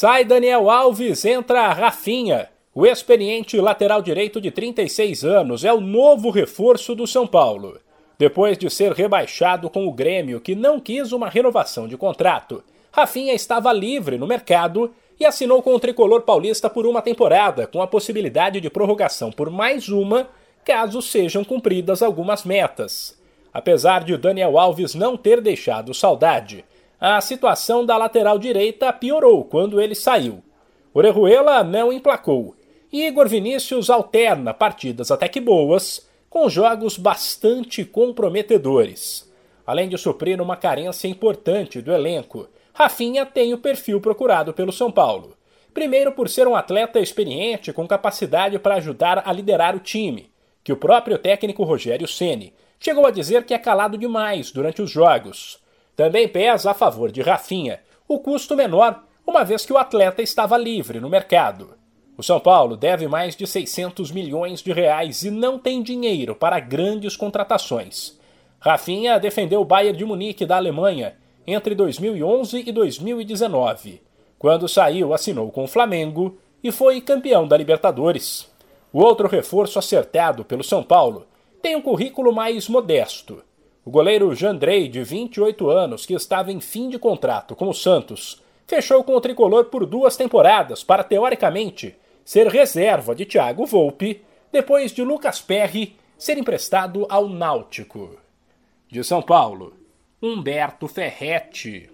Sai Daniel Alves, entra Rafinha. O experiente lateral direito de 36 anos é o novo reforço do São Paulo. Depois de ser rebaixado com o Grêmio, que não quis uma renovação de contrato, Rafinha estava livre no mercado e assinou com o tricolor paulista por uma temporada, com a possibilidade de prorrogação por mais uma, caso sejam cumpridas algumas metas. Apesar de Daniel Alves não ter deixado saudade, a situação da lateral direita piorou quando ele saiu. Orejuela não emplacou e Igor Vinícius alterna partidas até que boas com jogos bastante comprometedores. Além de suprir uma carência importante do elenco, Rafinha tem o perfil procurado pelo São Paulo. Primeiro, por ser um atleta experiente com capacidade para ajudar a liderar o time, que o próprio técnico Rogério Ceni chegou a dizer que é calado demais durante os jogos. Também pesa a favor de Rafinha o custo menor, uma vez que o atleta estava livre no mercado. O São Paulo deve mais de 600 milhões de reais e não tem dinheiro para grandes contratações. Rafinha defendeu o Bayern de Munique da Alemanha entre 2011 e 2019. Quando saiu, assinou com o Flamengo e foi campeão da Libertadores. O outro reforço acertado pelo São Paulo tem um currículo mais modesto. O goleiro Jandrei, de 28 anos, que estava em fim de contrato com o Santos, fechou com o tricolor por duas temporadas para, teoricamente, ser reserva de Thiago Volpe, depois de Lucas Perry ser emprestado ao Náutico. De São Paulo, Humberto Ferretti.